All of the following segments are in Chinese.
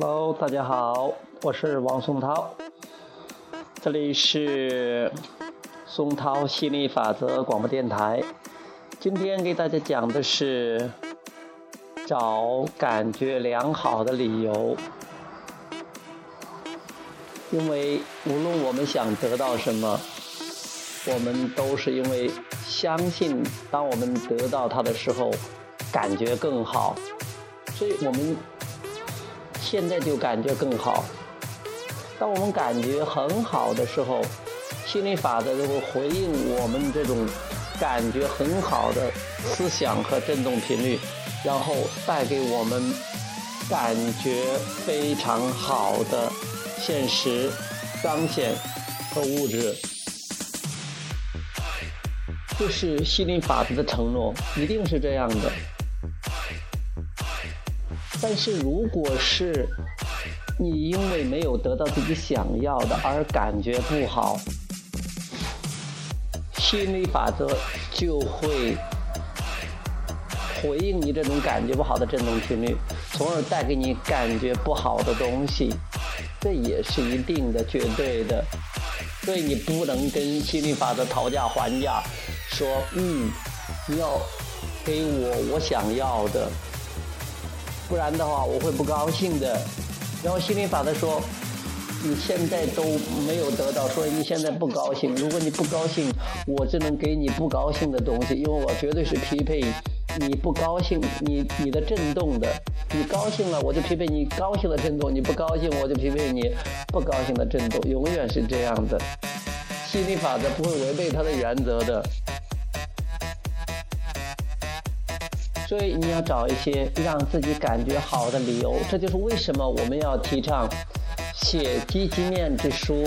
Hello，大家好，我是王松涛，这里是松涛心理法则广播电台。今天给大家讲的是找感觉良好的理由，因为无论我们想得到什么，我们都是因为相信，当我们得到它的时候，感觉更好，所以我们。现在就感觉更好。当我们感觉很好的时候，心理法则就会回应我们这种感觉很好的思想和振动频率，然后带给我们感觉非常好的现实彰显和物质。这是心理法则的承诺，一定是这样的。但是，如果是你因为没有得到自己想要的而感觉不好，心理法则就会回应你这种感觉不好的振动频率，从而带给你感觉不好的东西。这也是一定的、绝对的。所以你不能跟心理法则讨价还价，说嗯，你要给我我想要的。不然的话，我会不高兴的。然后心理法则说，你现在都没有得到，所以你现在不高兴。如果你不高兴，我只能给你不高兴的东西，因为我绝对是匹配你不高兴，你你的震动的。你高兴了，我就匹配你高兴的震动；你不高兴，我就匹配你不高兴的震动。永远是这样的，心理法则不会违背它的原则的。所以你要找一些让自己感觉好的理由，这就是为什么我们要提倡写积极面之书，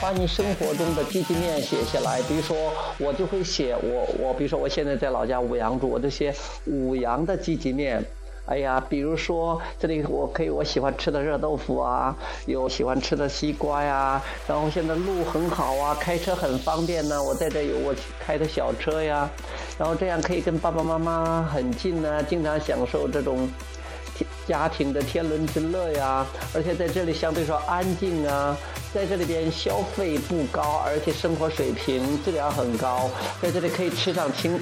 把你生活中的积极面写下来。比如说，我就会写我我，比如说我现在在老家五羊住，我就写五羊的积极面。哎呀，比如说这里我可以我喜欢吃的热豆腐啊，有喜欢吃的西瓜呀，然后现在路很好啊，开车很方便呢。我在这有我开的小车呀，然后这样可以跟爸爸妈妈很近呢，经常享受这种家庭的天伦之乐呀。而且在这里相对说安静啊，在这里边消费不高，而且生活水平质量很高，在这里可以吃上清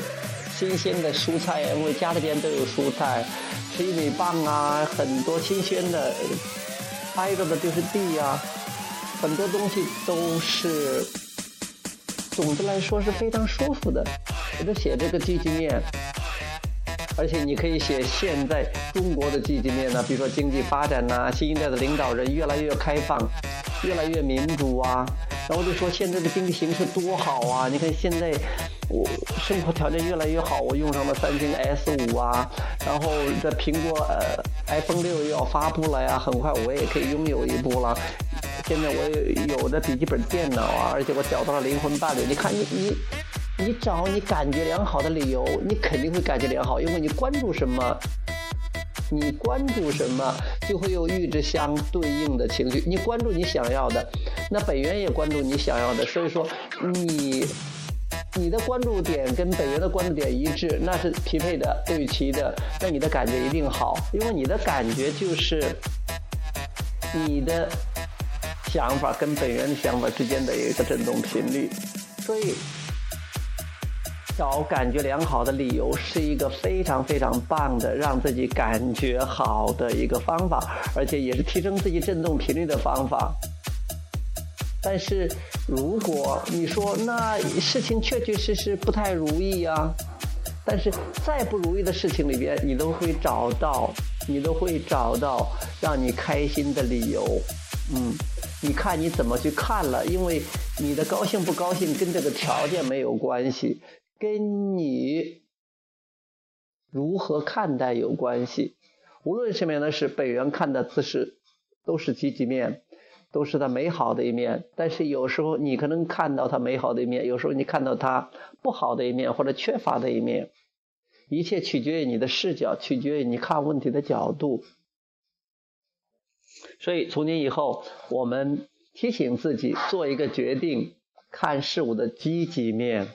新鲜的蔬菜，因为家里边都有蔬菜。玉米棒啊，很多新鲜的，挨着的就是地呀，很多东西都是，总的来说是非常舒服的。我就写这个积极面，而且你可以写现在中国的积极面呢，比如说经济发展呐，新一代的领导人越来越开放，越来越民主啊，然后就说现在的经济形势多好啊，你看现在。我生活条件越来越好，我用上了三星 S 五啊，然后这苹果呃 iPhone 六又要发布了呀，很快我也可以拥有一部了。现在我有的笔记本电脑啊，而且我找到了灵魂伴侣。你看你你你找你感觉良好的理由，你肯定会感觉良好，因为你关注什么，你关注什么就会有与之相对应的情绪。你关注你想要的，那本源也关注你想要的，所以说你。你的关注点跟本源的关注点一致，那是匹配的、对齐的，那你的感觉一定好，因为你的感觉就是你的想法跟本源的想法之间的一个振动频率，所以找感觉良好的理由是一个非常非常棒的让自己感觉好的一个方法，而且也是提升自己振动频率的方法。但是，如果你说那事情确确实实不太如意呀，但是再不如意的事情里边，你都会找到，你都会找到让你开心的理由。嗯，你看你怎么去看了，因为你的高兴不高兴跟这个条件没有关系，跟你如何看待有关系。无论什么样的事，本源看的姿势都是积极面。都是它美好的一面，但是有时候你可能看到它美好的一面，有时候你看到它不好的一面或者缺乏的一面，一切取决于你的视角，取决于你看问题的角度。所以从今以后，我们提醒自己做一个决定，看事物的积极面，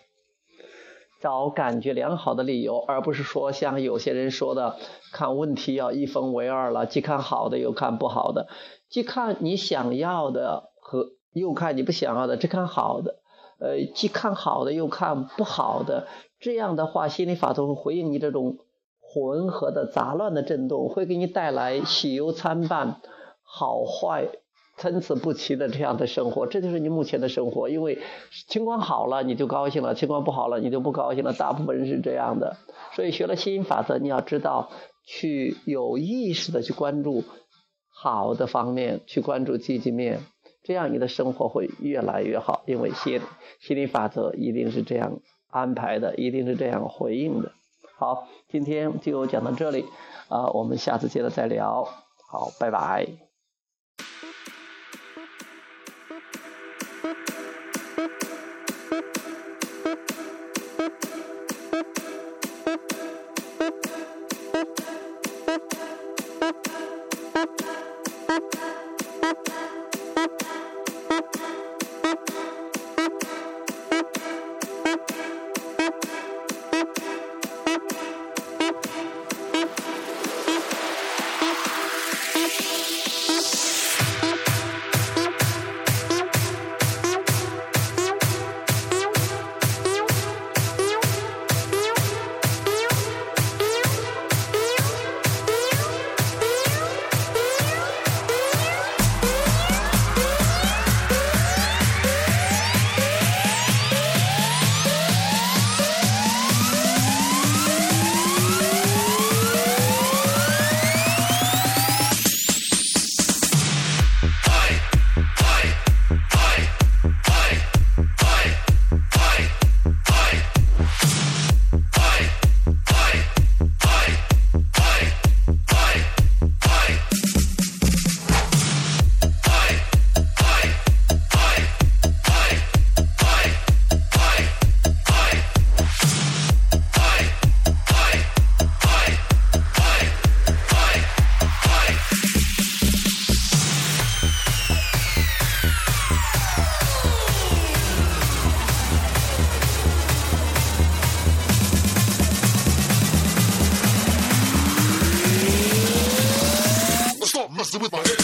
找感觉良好的理由，而不是说像有些人说的，看问题要一分为二了，既看好的又看不好的，既看你想要的和又看你不想要的，只看好的，呃，既看好的又看不好的，这样的话，心理法则会回应你这种混合的杂乱的震动，会给你带来喜忧参半、好坏。参差不齐的这样的生活，这就是你目前的生活。因为情况好了你就高兴了，情况不好了你就不高兴了。大部分人是这样的，所以学了吸引法则，你要知道去有意识的去关注好的方面，去关注积极面，这样你的生活会越来越好。因为心吸引法则一定是这样安排的，一定是这样回应的。好，今天就讲到这里，啊，我们下次接着再聊。好，拜拜。Messing with my head.